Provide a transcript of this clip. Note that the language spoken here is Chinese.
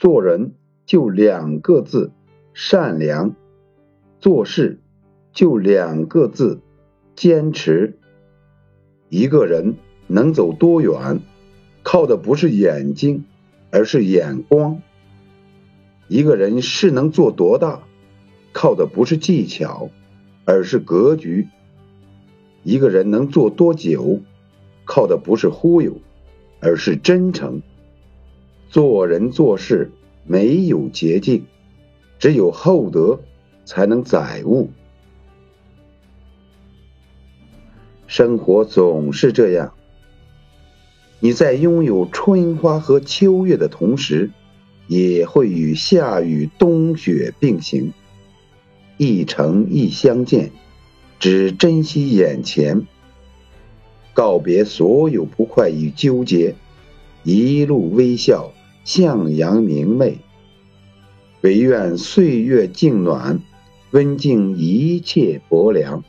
做人就两个字：善良；做事就两个字：坚持。一个人能走多远，靠的不是眼睛，而是眼光；一个人是能做多大，靠的不是技巧，而是格局；一个人能做多久，靠的不是忽悠，而是真诚。做人做事没有捷径，只有厚德才能载物。生活总是这样，你在拥有春花和秋月的同时，也会与夏雨冬雪并行。一程一相见，只珍惜眼前，告别所有不快与纠结，一路微笑。向阳明媚，唯愿岁月静暖，温静一切薄凉。